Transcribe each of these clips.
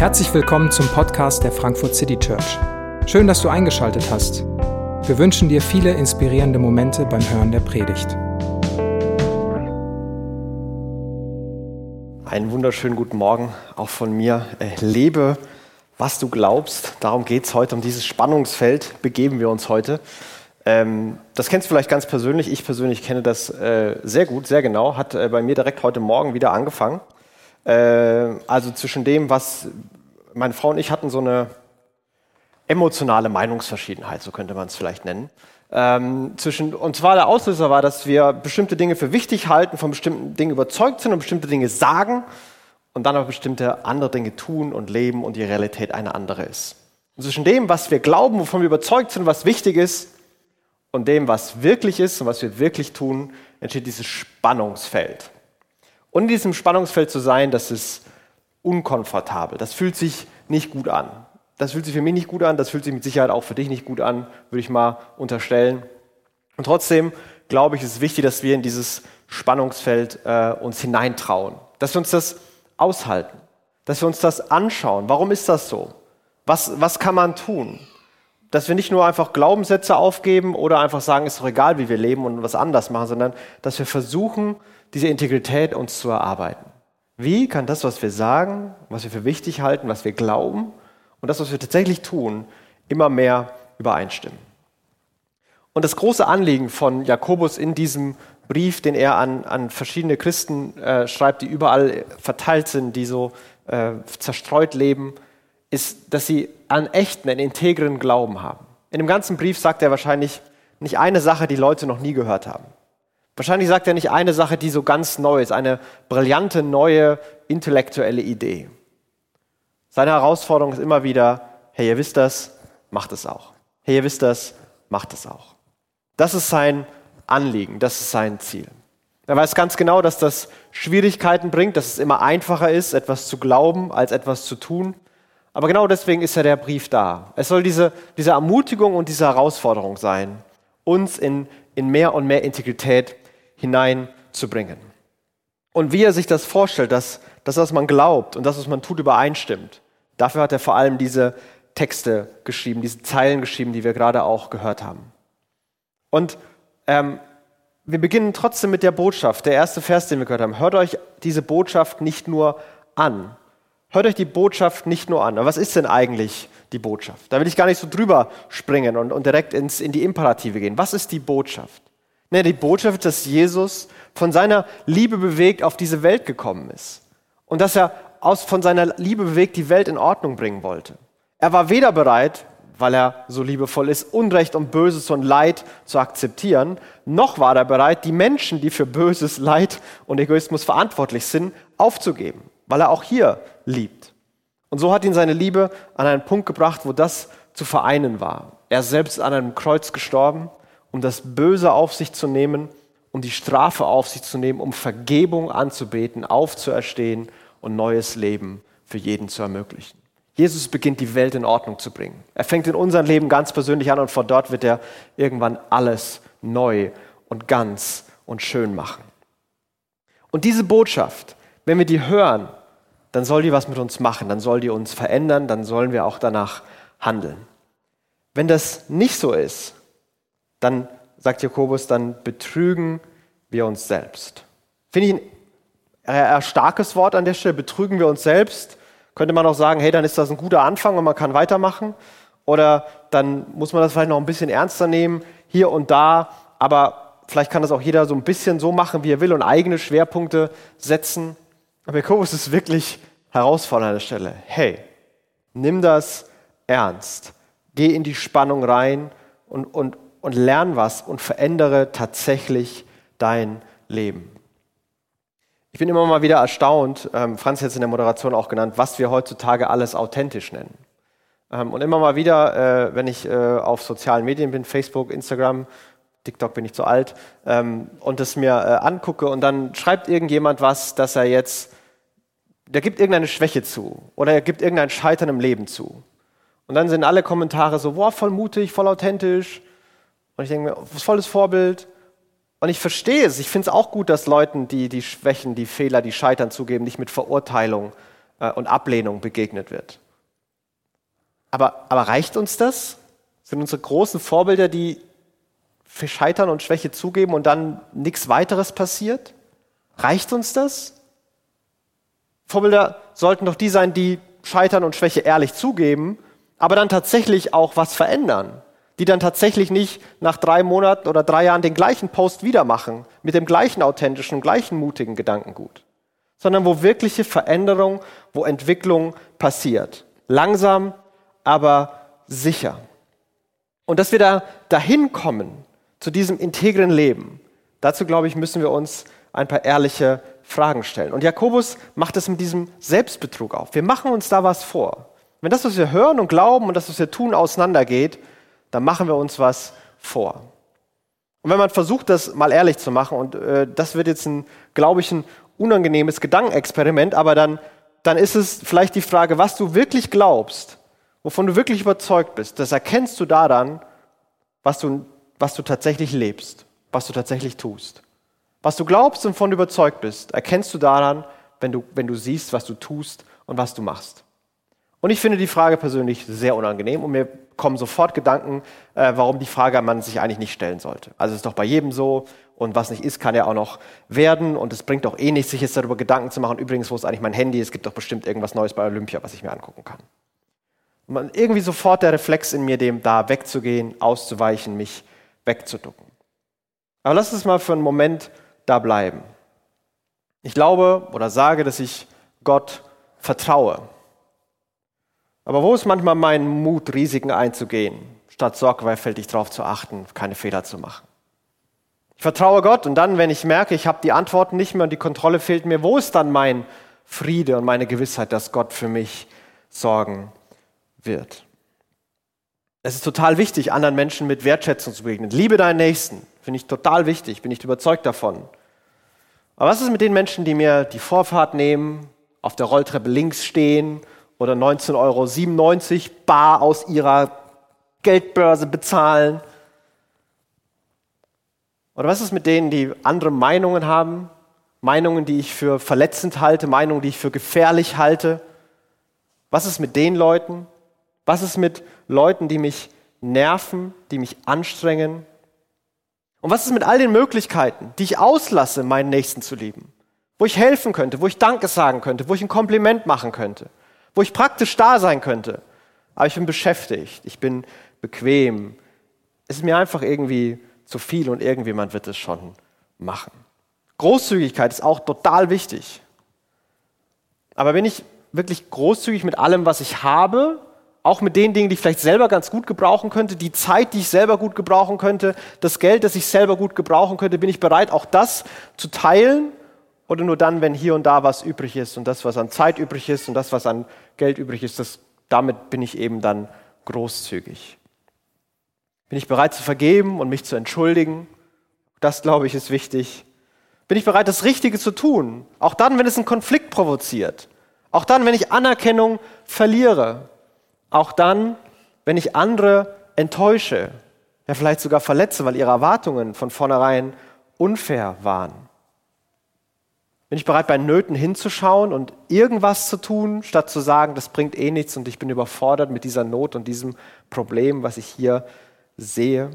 Herzlich willkommen zum Podcast der Frankfurt City Church. Schön, dass du eingeschaltet hast. Wir wünschen dir viele inspirierende Momente beim Hören der Predigt. Einen wunderschönen guten Morgen auch von mir. Äh, lebe, was du glaubst. Darum geht es heute. Um dieses Spannungsfeld begeben wir uns heute. Ähm, das kennst du vielleicht ganz persönlich. Ich persönlich kenne das äh, sehr gut, sehr genau. Hat äh, bei mir direkt heute Morgen wieder angefangen. Äh, also zwischen dem, was meine Frau und ich hatten so eine emotionale Meinungsverschiedenheit, so könnte man es vielleicht nennen. Ähm, zwischen, und zwar der Auslöser war, dass wir bestimmte Dinge für wichtig halten, von bestimmten Dingen überzeugt sind und bestimmte Dinge sagen und dann aber bestimmte andere Dinge tun und leben und die Realität eine andere ist. Und zwischen dem, was wir glauben, wovon wir überzeugt sind, was wichtig ist, und dem, was wirklich ist und was wir wirklich tun, entsteht dieses Spannungsfeld. Und in diesem Spannungsfeld zu sein, das ist unkomfortabel. Das fühlt sich nicht gut an. Das fühlt sich für mich nicht gut an, das fühlt sich mit Sicherheit auch für dich nicht gut an, würde ich mal unterstellen. Und trotzdem glaube ich, ist es wichtig, dass wir in dieses Spannungsfeld äh, uns hineintrauen, dass wir uns das aushalten, dass wir uns das anschauen. Warum ist das so? Was, was kann man tun? dass wir nicht nur einfach Glaubenssätze aufgeben oder einfach sagen, ist doch egal, wie wir leben und was anders machen, sondern dass wir versuchen, diese Integrität uns zu erarbeiten. Wie kann das, was wir sagen, was wir für wichtig halten, was wir glauben und das, was wir tatsächlich tun, immer mehr übereinstimmen? Und das große Anliegen von Jakobus in diesem Brief, den er an, an verschiedene Christen äh, schreibt, die überall verteilt sind, die so äh, zerstreut leben, ist, dass sie einen echten, einen integren Glauben haben. In dem ganzen Brief sagt er wahrscheinlich nicht eine Sache, die Leute noch nie gehört haben. Wahrscheinlich sagt er nicht eine Sache, die so ganz neu ist, eine brillante, neue, intellektuelle Idee. Seine Herausforderung ist immer wieder, hey, ihr wisst das, macht es auch. Hey, ihr wisst das, macht es auch. Das ist sein Anliegen, das ist sein Ziel. Er weiß ganz genau, dass das Schwierigkeiten bringt, dass es immer einfacher ist, etwas zu glauben, als etwas zu tun. Aber genau deswegen ist ja der Brief da. Es soll diese, diese Ermutigung und diese Herausforderung sein, uns in, in mehr und mehr Integrität hineinzubringen. Und wie er sich das vorstellt, dass das, was man glaubt und das, was man tut, übereinstimmt, dafür hat er vor allem diese Texte geschrieben, diese Zeilen geschrieben, die wir gerade auch gehört haben. Und ähm, wir beginnen trotzdem mit der Botschaft. Der erste Vers, den wir gehört haben. Hört euch diese Botschaft nicht nur an, Hört euch die Botschaft nicht nur an. Aber was ist denn eigentlich die Botschaft? Da will ich gar nicht so drüber springen und, und direkt ins, in die Imperative gehen. Was ist die Botschaft? Ne, die Botschaft dass Jesus von seiner Liebe bewegt auf diese Welt gekommen ist. Und dass er aus, von seiner Liebe bewegt die Welt in Ordnung bringen wollte. Er war weder bereit, weil er so liebevoll ist, Unrecht und Böses und Leid zu akzeptieren, noch war er bereit, die Menschen, die für Böses, Leid und Egoismus verantwortlich sind, aufzugeben weil er auch hier liebt. Und so hat ihn seine Liebe an einen Punkt gebracht, wo das zu vereinen war. Er ist selbst an einem Kreuz gestorben, um das Böse auf sich zu nehmen, um die Strafe auf sich zu nehmen, um Vergebung anzubeten, aufzuerstehen und neues Leben für jeden zu ermöglichen. Jesus beginnt die Welt in Ordnung zu bringen. Er fängt in unserem Leben ganz persönlich an und von dort wird er irgendwann alles neu und ganz und schön machen. Und diese Botschaft, wenn wir die hören, dann soll die was mit uns machen, dann soll die uns verändern, dann sollen wir auch danach handeln. Wenn das nicht so ist, dann, sagt Jakobus, dann betrügen wir uns selbst. Finde ich ein äh, starkes Wort an der Stelle, betrügen wir uns selbst. Könnte man auch sagen, hey, dann ist das ein guter Anfang und man kann weitermachen. Oder dann muss man das vielleicht noch ein bisschen ernster nehmen, hier und da. Aber vielleicht kann das auch jeder so ein bisschen so machen, wie er will und eigene Schwerpunkte setzen. Aber Jakobus ist wirklich herausfordernd an der Stelle. Hey, nimm das ernst. Geh in die Spannung rein und, und, und lern was und verändere tatsächlich dein Leben. Ich bin immer mal wieder erstaunt, ähm, Franz hat es in der Moderation auch genannt, was wir heutzutage alles authentisch nennen. Ähm, und immer mal wieder, äh, wenn ich äh, auf sozialen Medien bin, Facebook, Instagram, TikTok bin ich zu alt, ähm, und es mir äh, angucke und dann schreibt irgendjemand was, dass er jetzt der gibt irgendeine Schwäche zu oder er gibt irgendein Scheitern im Leben zu. Und dann sind alle Kommentare so, boah, voll mutig, voll authentisch. Und ich denke mir, was volles Vorbild. Und ich verstehe es. Ich finde es auch gut, dass Leuten, die die Schwächen, die Fehler, die Scheitern zugeben, nicht mit Verurteilung äh, und Ablehnung begegnet wird. Aber, aber reicht uns das? Sind unsere großen Vorbilder, die für Scheitern und Schwäche zugeben und dann nichts weiteres passiert? Reicht uns das? Vorbilder sollten doch die sein, die Scheitern und Schwäche ehrlich zugeben, aber dann tatsächlich auch was verändern. Die dann tatsächlich nicht nach drei Monaten oder drei Jahren den gleichen Post wieder machen, mit dem gleichen authentischen, gleichen mutigen Gedankengut, sondern wo wirkliche Veränderung, wo Entwicklung passiert. Langsam, aber sicher. Und dass wir da dahin kommen, zu diesem integren Leben, dazu glaube ich, müssen wir uns ein paar ehrliche Fragen stellen. Und Jakobus macht es mit diesem Selbstbetrug auf. Wir machen uns da was vor. Wenn das, was wir hören und glauben und das, was wir tun, auseinandergeht, dann machen wir uns was vor. Und wenn man versucht, das mal ehrlich zu machen, und äh, das wird jetzt ein, glaube ich, ein unangenehmes Gedankenexperiment, aber dann, dann ist es vielleicht die Frage, was du wirklich glaubst, wovon du wirklich überzeugt bist, das erkennst du daran, was du, was du tatsächlich lebst, was du tatsächlich tust. Was du glaubst und von überzeugt bist, erkennst du daran, wenn du, wenn du siehst, was du tust und was du machst. Und ich finde die Frage persönlich sehr unangenehm und mir kommen sofort Gedanken, äh, warum die Frage man sich eigentlich nicht stellen sollte. Also es ist doch bei jedem so und was nicht ist, kann ja auch noch werden und es bringt doch eh nichts, sich jetzt darüber Gedanken zu machen. Übrigens, wo ist eigentlich mein Handy? Es gibt doch bestimmt irgendwas Neues bei Olympia, was ich mir angucken kann. Und man, irgendwie sofort der Reflex in mir, dem da wegzugehen, auszuweichen, mich wegzuducken. Aber lass uns mal für einen Moment da bleiben. Ich glaube oder sage, dass ich Gott vertraue. Aber wo ist manchmal mein Mut, Risiken einzugehen, statt sorgfältig darauf zu achten, keine Fehler zu machen? Ich vertraue Gott und dann, wenn ich merke, ich habe die Antworten nicht mehr und die Kontrolle fehlt mir, wo ist dann mein Friede und meine Gewissheit, dass Gott für mich sorgen wird? Es ist total wichtig, anderen Menschen mit Wertschätzung zu begegnen. Liebe deinen Nächsten, finde ich total wichtig, bin ich überzeugt davon. Aber was ist mit den Menschen, die mir die Vorfahrt nehmen, auf der Rolltreppe links stehen oder 19,97 Euro bar aus ihrer Geldbörse bezahlen? Oder was ist mit denen, die andere Meinungen haben? Meinungen, die ich für verletzend halte, Meinungen, die ich für gefährlich halte? Was ist mit den Leuten? Was ist mit Leuten, die mich nerven, die mich anstrengen, und was ist mit all den Möglichkeiten, die ich auslasse, meinen Nächsten zu lieben? Wo ich helfen könnte, wo ich Danke sagen könnte, wo ich ein Kompliment machen könnte, wo ich praktisch da sein könnte. Aber ich bin beschäftigt, ich bin bequem. Es ist mir einfach irgendwie zu viel und irgendjemand wird es schon machen. Großzügigkeit ist auch total wichtig. Aber bin ich wirklich großzügig mit allem, was ich habe, auch mit den Dingen, die ich vielleicht selber ganz gut gebrauchen könnte, die Zeit, die ich selber gut gebrauchen könnte, das Geld, das ich selber gut gebrauchen könnte, bin ich bereit, auch das zu teilen? Oder nur dann, wenn hier und da was übrig ist und das, was an Zeit übrig ist und das, was an Geld übrig ist, das, damit bin ich eben dann großzügig. Bin ich bereit zu vergeben und mich zu entschuldigen? Das, glaube ich, ist wichtig. Bin ich bereit, das Richtige zu tun? Auch dann, wenn es einen Konflikt provoziert. Auch dann, wenn ich Anerkennung verliere. Auch dann, wenn ich andere enttäusche, ja vielleicht sogar verletze, weil ihre Erwartungen von vornherein unfair waren. Bin ich bereit, bei Nöten hinzuschauen und irgendwas zu tun, statt zu sagen, das bringt eh nichts und ich bin überfordert mit dieser Not und diesem Problem, was ich hier sehe?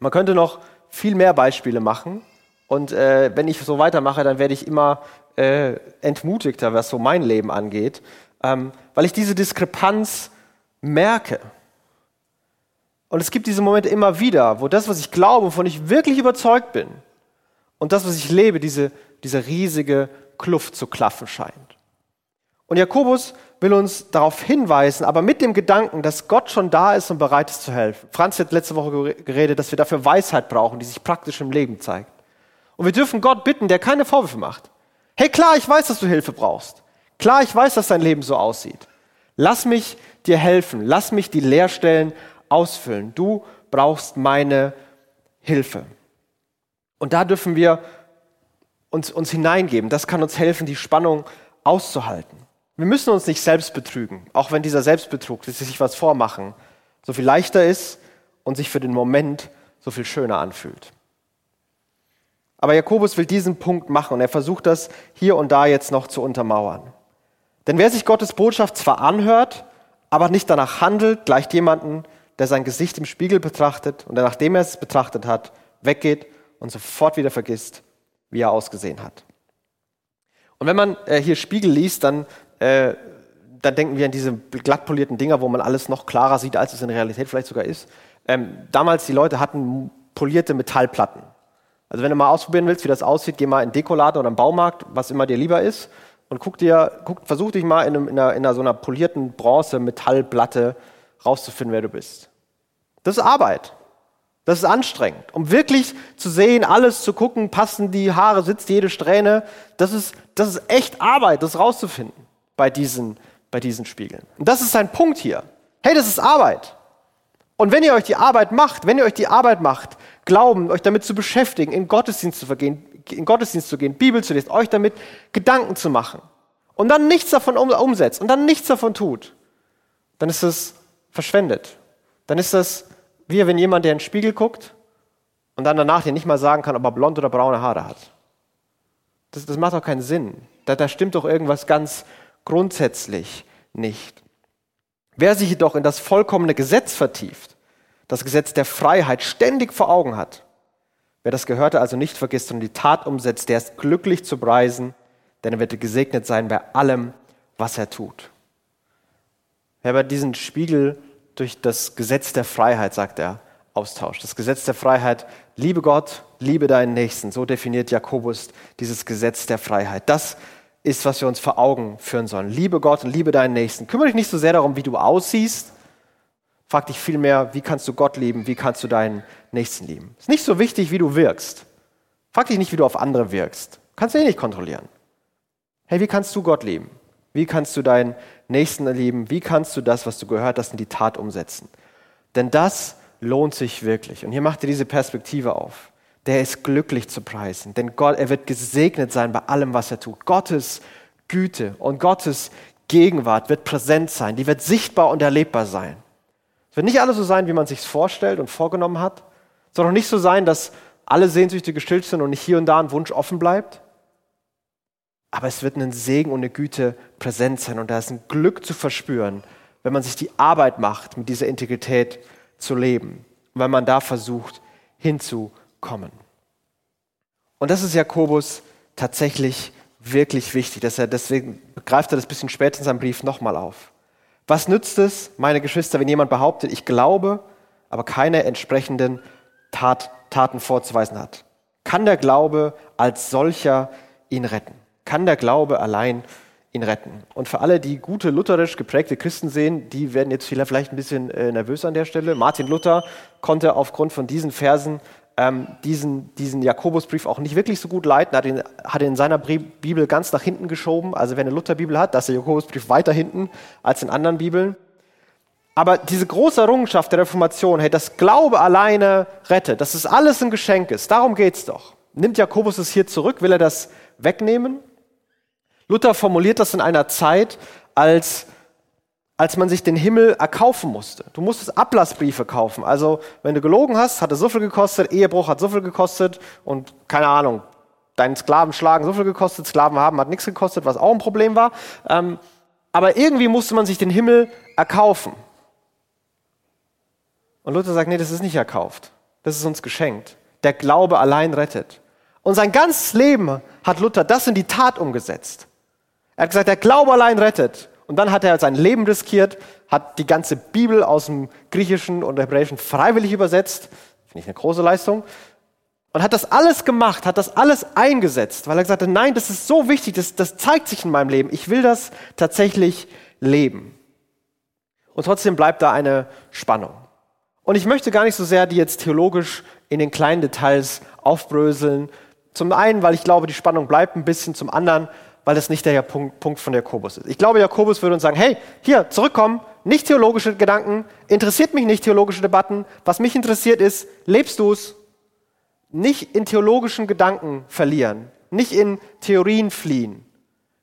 Man könnte noch viel mehr Beispiele machen. Und äh, wenn ich so weitermache, dann werde ich immer äh, entmutigter, was so mein Leben angeht ähm, weil ich diese Diskrepanz merke. Und es gibt diese Momente immer wieder, wo das, was ich glaube, wovon ich wirklich überzeugt bin, und das, was ich lebe, diese, diese riesige Kluft zu klaffen scheint. Und Jakobus will uns darauf hinweisen, aber mit dem Gedanken, dass Gott schon da ist und bereit ist zu helfen. Franz hat letzte Woche geredet, dass wir dafür Weisheit brauchen, die sich praktisch im Leben zeigt. Und wir dürfen Gott bitten, der keine Vorwürfe macht. Hey, klar, ich weiß, dass du Hilfe brauchst. Klar, ich weiß, dass dein Leben so aussieht. Lass mich dir helfen. Lass mich die Leerstellen ausfüllen. Du brauchst meine Hilfe. Und da dürfen wir uns, uns hineingeben. Das kann uns helfen, die Spannung auszuhalten. Wir müssen uns nicht selbst betrügen, auch wenn dieser Selbstbetrug, dass sie sich was vormachen, so viel leichter ist und sich für den Moment so viel schöner anfühlt. Aber Jakobus will diesen Punkt machen und er versucht das hier und da jetzt noch zu untermauern. Denn wer sich Gottes Botschaft zwar anhört, aber nicht danach handelt, gleicht jemanden, der sein Gesicht im Spiegel betrachtet und der, nachdem er es betrachtet hat, weggeht und sofort wieder vergisst, wie er ausgesehen hat. Und wenn man äh, hier Spiegel liest, dann, äh, dann denken wir an diese glattpolierten Dinger, wo man alles noch klarer sieht, als es in Realität vielleicht sogar ist. Ähm, damals, die Leute hatten polierte Metallplatten. Also wenn du mal ausprobieren willst, wie das aussieht, geh mal in Dekoladen oder im Baumarkt, was immer dir lieber ist, und guck dir, guck, versuch dich mal in, einem, in, einer, in einer, so einer polierten Bronze-Metallplatte rauszufinden, wer du bist. Das ist Arbeit. Das ist anstrengend. Um wirklich zu sehen, alles zu gucken, passen die Haare, sitzt jede Strähne, das ist, das ist echt Arbeit, das rauszufinden bei diesen, bei diesen Spiegeln. Und das ist sein Punkt hier. Hey, das ist Arbeit. Und wenn ihr euch die Arbeit macht, wenn ihr euch die Arbeit macht, Glauben, euch damit zu beschäftigen, in Gottesdienst zu vergehen, in Gottesdienst zu gehen, Bibel zu lesen, euch damit Gedanken zu machen und dann nichts davon umsetzt und dann nichts davon tut, dann ist es verschwendet. Dann ist das wie wenn jemand, der in den Spiegel guckt und dann danach dir nicht mal sagen kann, ob er blond oder braune Haare hat. Das, das macht doch keinen Sinn. Da, da stimmt doch irgendwas ganz grundsätzlich nicht. Wer sich jedoch in das vollkommene Gesetz vertieft, das Gesetz der Freiheit ständig vor Augen hat, wer das Gehörte also nicht vergisst und die Tat umsetzt, der ist glücklich zu preisen, denn er wird gesegnet sein bei allem, was er tut. Wer bei diesen Spiegel durch das Gesetz der Freiheit, sagt er, austauscht. Das Gesetz der Freiheit, liebe Gott, liebe deinen Nächsten. So definiert Jakobus dieses Gesetz der Freiheit. Das ist, was wir uns vor Augen führen sollen. Liebe Gott und liebe deinen Nächsten. Kümmere dich nicht so sehr darum, wie du aussiehst. Frag dich vielmehr, wie kannst du Gott lieben, wie kannst du deinen Nächsten lieben. Ist nicht so wichtig, wie du wirkst. Frag dich nicht, wie du auf andere wirkst. Kannst du eh nicht kontrollieren. Hey, wie kannst du Gott lieben? Wie kannst du deinen Nächsten erleben? Wie kannst du das, was du gehört hast, in die Tat umsetzen? Denn das lohnt sich wirklich. Und hier macht er diese Perspektive auf. Der ist glücklich zu preisen, denn Gott, er wird gesegnet sein bei allem, was er tut. Gottes Güte und Gottes Gegenwart wird präsent sein, die wird sichtbar und erlebbar sein. Es wird nicht alles so sein, wie man sich vorstellt und vorgenommen hat, sondern nicht so sein, dass alle Sehnsüchte gestillt sind und nicht hier und da ein Wunsch offen bleibt, aber es wird ein Segen und eine Güte präsent sein und da ist ein Glück zu verspüren, wenn man sich die Arbeit macht, mit dieser Integrität zu leben, wenn man da versucht hinzukommen. Und das ist Jakobus tatsächlich wirklich wichtig, dass er deswegen greift er das bisschen später in seinem Brief nochmal auf. Was nützt es, meine Geschwister, wenn jemand behauptet, ich glaube, aber keine entsprechenden Tat, Taten vorzuweisen hat? Kann der Glaube als solcher ihn retten? Kann der Glaube allein ihn retten. Und für alle, die gute lutherisch geprägte Christen sehen, die werden jetzt vielleicht ein bisschen äh, nervös an der Stelle. Martin Luther konnte aufgrund von diesen Versen ähm, diesen, diesen Jakobusbrief auch nicht wirklich so gut leiten, hat ihn, hat ihn in seiner Bibel ganz nach hinten geschoben. Also wer eine Lutherbibel hat, da ist der Jakobusbrief weiter hinten als in anderen Bibeln. Aber diese große Errungenschaft der Reformation, hey, das Glaube alleine rettet, dass es alles ein Geschenk ist, darum geht es doch. Nimmt Jakobus es hier zurück? Will er das wegnehmen? Luther formuliert das in einer Zeit, als, als man sich den Himmel erkaufen musste. Du musstest Ablassbriefe kaufen. Also, wenn du gelogen hast, hat es so viel gekostet, Ehebruch hat so viel gekostet und keine Ahnung, deinen Sklaven schlagen so viel gekostet, Sklaven haben hat nichts gekostet, was auch ein Problem war. Ähm, aber irgendwie musste man sich den Himmel erkaufen. Und Luther sagt, nee, das ist nicht erkauft. Das ist uns geschenkt. Der Glaube allein rettet. Und sein ganzes Leben hat Luther das in die Tat umgesetzt. Er hat gesagt, der Glaube allein rettet. Und dann hat er sein Leben riskiert, hat die ganze Bibel aus dem Griechischen und Hebräischen freiwillig übersetzt. Finde ich eine große Leistung. Und hat das alles gemacht, hat das alles eingesetzt, weil er gesagt hat, nein, das ist so wichtig, das, das zeigt sich in meinem Leben. Ich will das tatsächlich leben. Und trotzdem bleibt da eine Spannung. Und ich möchte gar nicht so sehr die jetzt theologisch in den kleinen Details aufbröseln. Zum einen, weil ich glaube, die Spannung bleibt ein bisschen. Zum anderen, weil das nicht der Punkt, Punkt von Jakobus ist. Ich glaube, Jakobus würde uns sagen, hey, hier, zurückkommen, nicht theologische Gedanken, interessiert mich nicht theologische Debatten, was mich interessiert ist, lebst du es? Nicht in theologischen Gedanken verlieren, nicht in Theorien fliehen.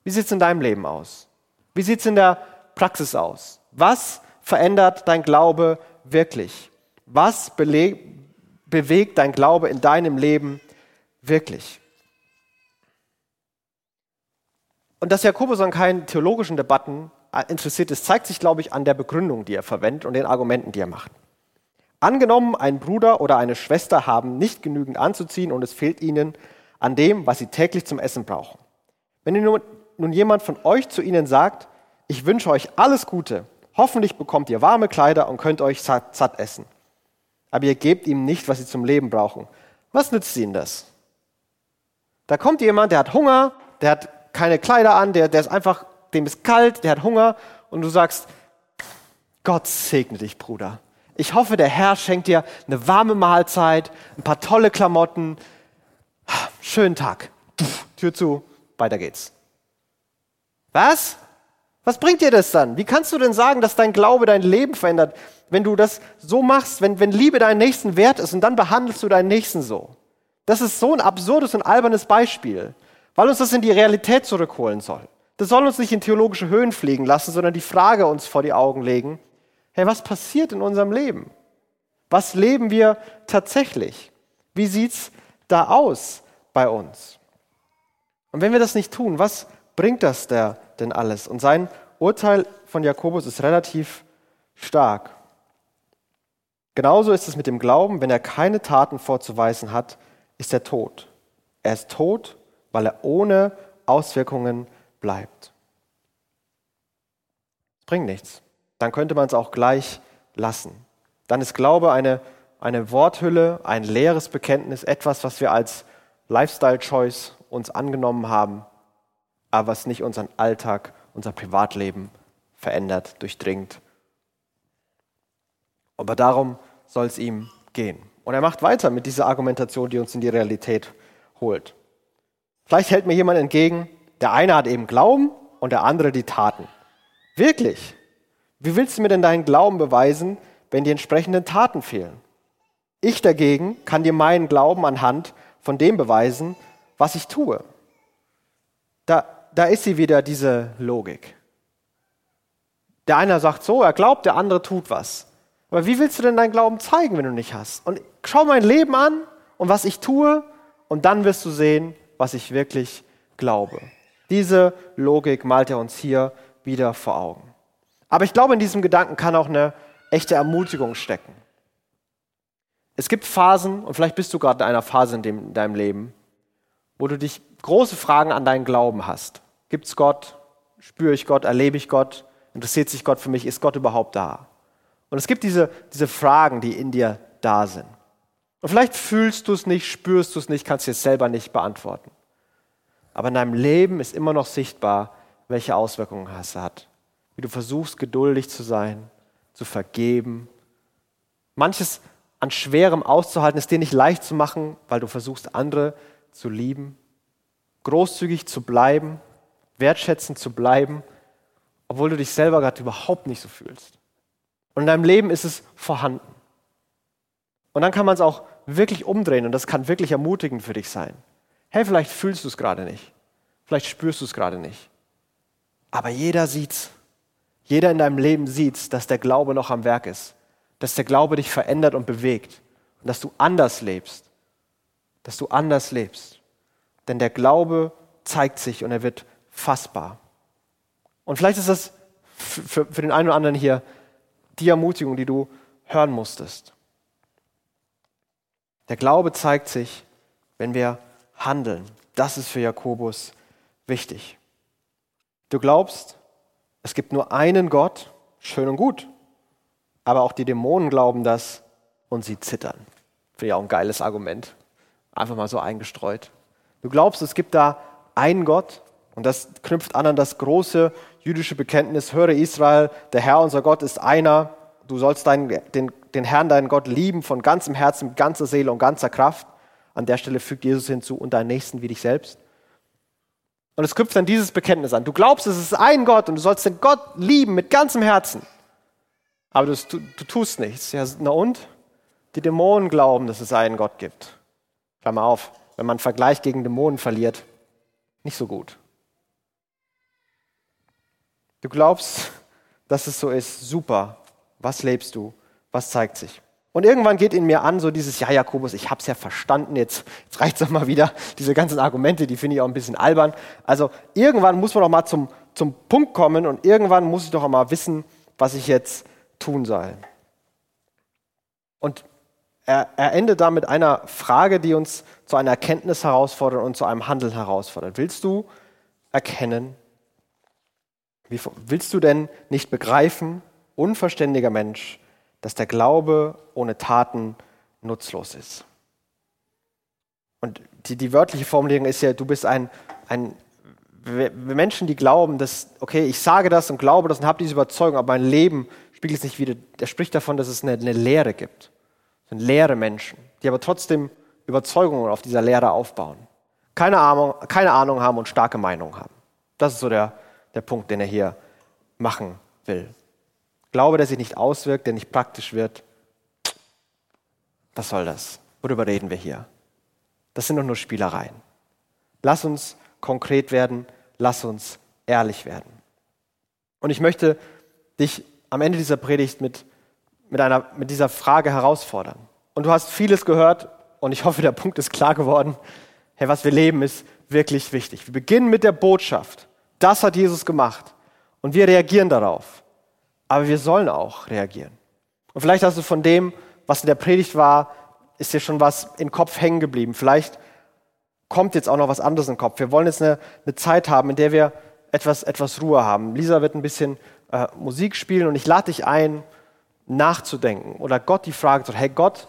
Wie sieht es in deinem Leben aus? Wie sieht es in der Praxis aus? Was verändert dein Glaube wirklich? Was bewegt dein Glaube in deinem Leben wirklich? Und dass Jakobus an keinen theologischen Debatten äh, interessiert ist, zeigt sich, glaube ich, an der Begründung, die er verwendet und den Argumenten, die er macht. Angenommen, ein Bruder oder eine Schwester haben nicht genügend anzuziehen und es fehlt ihnen an dem, was sie täglich zum Essen brauchen. Wenn nun jemand von euch zu ihnen sagt, ich wünsche euch alles Gute, hoffentlich bekommt ihr warme Kleider und könnt euch satt, satt essen, aber ihr gebt ihm nicht, was sie zum Leben brauchen, was nützt ihnen das? Da kommt jemand, der hat Hunger, der hat keine Kleider an, der, der ist einfach, dem ist kalt, der hat Hunger und du sagst, Gott segne dich, Bruder. Ich hoffe, der Herr schenkt dir eine warme Mahlzeit, ein paar tolle Klamotten. Schönen Tag. Tür zu, weiter geht's. Was? Was bringt dir das dann? Wie kannst du denn sagen, dass dein Glaube dein Leben verändert, wenn du das so machst, wenn, wenn Liebe deinen Nächsten wert ist und dann behandelst du deinen Nächsten so? Das ist so ein absurdes und albernes Beispiel, weil uns das in die Realität zurückholen soll. Das soll uns nicht in theologische Höhen fliegen lassen, sondern die Frage uns vor die Augen legen, hey, was passiert in unserem Leben? Was leben wir tatsächlich? Wie sieht's da aus bei uns? Und wenn wir das nicht tun, was bringt das denn alles? Und sein Urteil von Jakobus ist relativ stark. Genauso ist es mit dem Glauben, wenn er keine Taten vorzuweisen hat, ist er tot. Er ist tot, weil er ohne Auswirkungen bleibt. Das bringt nichts dann könnte man es auch gleich lassen. Dann ist Glaube eine, eine Worthülle, ein leeres Bekenntnis, etwas, was wir als Lifestyle-Choice uns angenommen haben, aber was nicht unseren Alltag, unser Privatleben verändert, durchdringt. Aber darum soll es ihm gehen. Und er macht weiter mit dieser Argumentation, die uns in die Realität holt. Vielleicht hält mir jemand entgegen, der eine hat eben Glauben und der andere die Taten. Wirklich? Wie willst du mir denn deinen Glauben beweisen, wenn die entsprechenden Taten fehlen? Ich dagegen kann dir meinen Glauben anhand von dem beweisen, was ich tue. Da, da ist sie wieder, diese Logik. Der eine sagt so, er glaubt, der andere tut was. Aber wie willst du denn deinen Glauben zeigen, wenn du nicht hast? Und schau mein Leben an und was ich tue, und dann wirst du sehen, was ich wirklich glaube. Diese Logik malt er uns hier wieder vor Augen. Aber ich glaube, in diesem Gedanken kann auch eine echte Ermutigung stecken. Es gibt Phasen, und vielleicht bist du gerade in einer Phase in, dem, in deinem Leben, wo du dich große Fragen an deinen Glauben hast. Gibt es Gott? Spüre ich Gott? Erlebe ich Gott? Interessiert sich Gott für mich? Ist Gott überhaupt da? Und es gibt diese, diese Fragen, die in dir da sind. Und vielleicht fühlst du es nicht, spürst du es nicht, kannst es selber nicht beantworten. Aber in deinem Leben ist immer noch sichtbar, welche Auswirkungen es hat wie du versuchst, geduldig zu sein, zu vergeben. Manches an Schwerem auszuhalten, ist dir nicht leicht zu machen, weil du versuchst, andere zu lieben, großzügig zu bleiben, wertschätzend zu bleiben, obwohl du dich selber gerade überhaupt nicht so fühlst. Und in deinem Leben ist es vorhanden. Und dann kann man es auch wirklich umdrehen und das kann wirklich ermutigend für dich sein. Hey, vielleicht fühlst du es gerade nicht. Vielleicht spürst du es gerade nicht. Aber jeder sieht's jeder in deinem Leben sieht, dass der Glaube noch am Werk ist, dass der Glaube dich verändert und bewegt und dass du anders lebst, dass du anders lebst. Denn der Glaube zeigt sich und er wird fassbar. Und vielleicht ist das für, für den einen oder anderen hier die Ermutigung, die du hören musstest. Der Glaube zeigt sich, wenn wir handeln. Das ist für Jakobus wichtig. Du glaubst, es gibt nur einen Gott, schön und gut. Aber auch die Dämonen glauben das und sie zittern. Finde ich auch ein geiles Argument. Einfach mal so eingestreut. Du glaubst, es gibt da einen Gott und das knüpft an an das große jüdische Bekenntnis, höre Israel, der Herr unser Gott ist einer. Du sollst deinen, den, den Herrn, deinen Gott lieben von ganzem Herzen, mit ganzer Seele und ganzer Kraft. An der Stelle fügt Jesus hinzu und deinen Nächsten wie dich selbst. Und es knüpft dann dieses Bekenntnis an. Du glaubst, es ist ein Gott und du sollst den Gott lieben mit ganzem Herzen. Aber du, du, tust nichts. Ja, na und? Die Dämonen glauben, dass es einen Gott gibt. Klammer auf, wenn man einen Vergleich gegen Dämonen verliert, nicht so gut. Du glaubst, dass es so ist. Super. Was lebst du? Was zeigt sich? Und irgendwann geht in mir an so dieses, ja Jakobus, ich habe es ja verstanden, jetzt, jetzt reicht es mal wieder, diese ganzen Argumente, die finde ich auch ein bisschen albern. Also irgendwann muss man doch mal zum, zum Punkt kommen und irgendwann muss ich doch auch mal wissen, was ich jetzt tun soll. Und er, er endet da mit einer Frage, die uns zu einer Erkenntnis herausfordert und zu einem Handeln herausfordert. Willst du erkennen, wie, willst du denn nicht begreifen, unverständiger Mensch, dass der Glaube ohne Taten nutzlos ist? Und die, die wörtliche Formulierung ist ja, du bist ein, ein Menschen, die glauben, dass, okay, ich sage das und glaube das und habe diese Überzeugung, aber mein Leben spiegelt es nicht wieder. Der spricht davon, dass es eine, eine Lehre gibt. Das sind leere Menschen, die aber trotzdem Überzeugungen auf dieser Lehre aufbauen. Keine Ahnung, keine Ahnung haben und starke Meinungen haben. Das ist so der, der Punkt, den er hier machen will. Glaube, der sich nicht auswirkt, der nicht praktisch wird. Was soll das? Worüber reden wir hier? Das sind doch nur Spielereien. Lass uns konkret werden, lass uns ehrlich werden. Und ich möchte dich am Ende dieser Predigt mit, mit, einer, mit dieser Frage herausfordern. Und du hast vieles gehört und ich hoffe, der Punkt ist klar geworden. Hey, was wir leben, ist wirklich wichtig. Wir beginnen mit der Botschaft. Das hat Jesus gemacht. Und wir reagieren darauf. Aber wir sollen auch reagieren. Und vielleicht hast du von dem, was in der Predigt war, ist dir schon was im Kopf hängen geblieben. Vielleicht kommt jetzt auch noch was anderes den Kopf. Wir wollen jetzt eine, eine Zeit haben, in der wir etwas, etwas Ruhe haben. Lisa wird ein bisschen äh, Musik spielen und ich lade dich ein, nachzudenken oder Gott die Frage zu, hey Gott,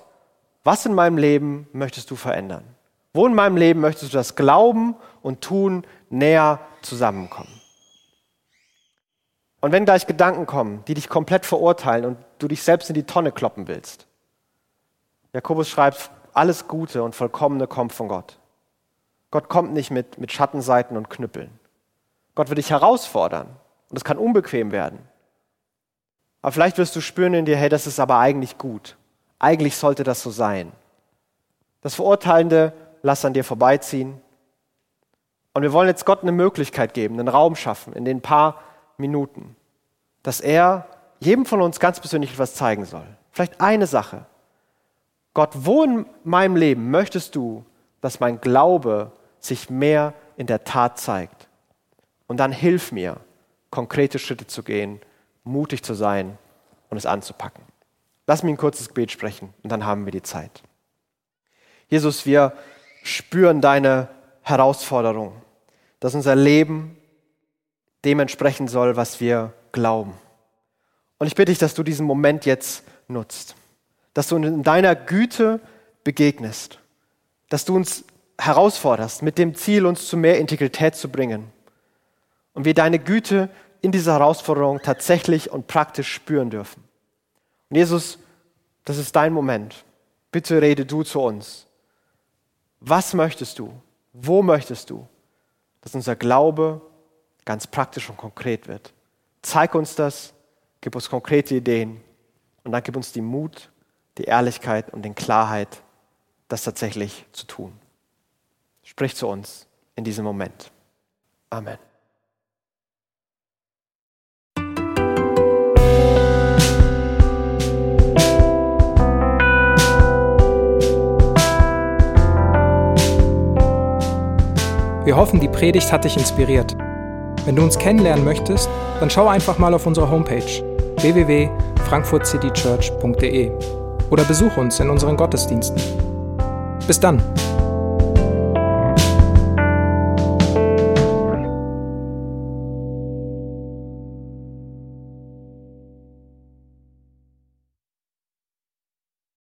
was in meinem Leben möchtest du verändern? Wo in meinem Leben möchtest du das Glauben und Tun näher zusammenkommen? Und wenn gleich Gedanken kommen, die dich komplett verurteilen und du dich selbst in die Tonne kloppen willst, Jakobus schreibt, alles Gute und Vollkommene kommt von Gott. Gott kommt nicht mit, mit Schattenseiten und Knüppeln. Gott wird dich herausfordern und es kann unbequem werden. Aber vielleicht wirst du spüren in dir, hey, das ist aber eigentlich gut. Eigentlich sollte das so sein. Das Verurteilende lass an dir vorbeiziehen. Und wir wollen jetzt Gott eine Möglichkeit geben, einen Raum schaffen in den paar Minuten, dass er jedem von uns ganz persönlich etwas zeigen soll. Vielleicht eine Sache. Gott, wo in meinem Leben möchtest du, dass mein Glaube sich mehr in der Tat zeigt? Und dann hilf mir, konkrete Schritte zu gehen, mutig zu sein und es anzupacken. Lass mich ein kurzes Gebet sprechen und dann haben wir die Zeit. Jesus, wir spüren deine Herausforderung, dass unser Leben dementsprechend soll, was wir glauben. Und ich bitte dich, dass du diesen Moment jetzt nutzt, dass du in deiner Güte begegnest, dass du uns herausforderst mit dem Ziel, uns zu mehr Integrität zu bringen und wir deine Güte in dieser Herausforderung tatsächlich und praktisch spüren dürfen. Und Jesus, das ist dein Moment. Bitte rede du zu uns. Was möchtest du? Wo möchtest du, dass unser Glaube ganz praktisch und konkret wird? Zeig uns das, gib uns konkrete Ideen und dann gib uns die Mut, die Ehrlichkeit und die Klarheit, das tatsächlich zu tun. Sprich zu uns in diesem Moment. Amen. Wir hoffen, die Predigt hat dich inspiriert. Wenn du uns kennenlernen möchtest, dann schau einfach mal auf unsere Homepage www.frankfurtcitychurch.de oder besuch uns in unseren Gottesdiensten. Bis dann!